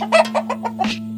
Ha ha ha ha ha!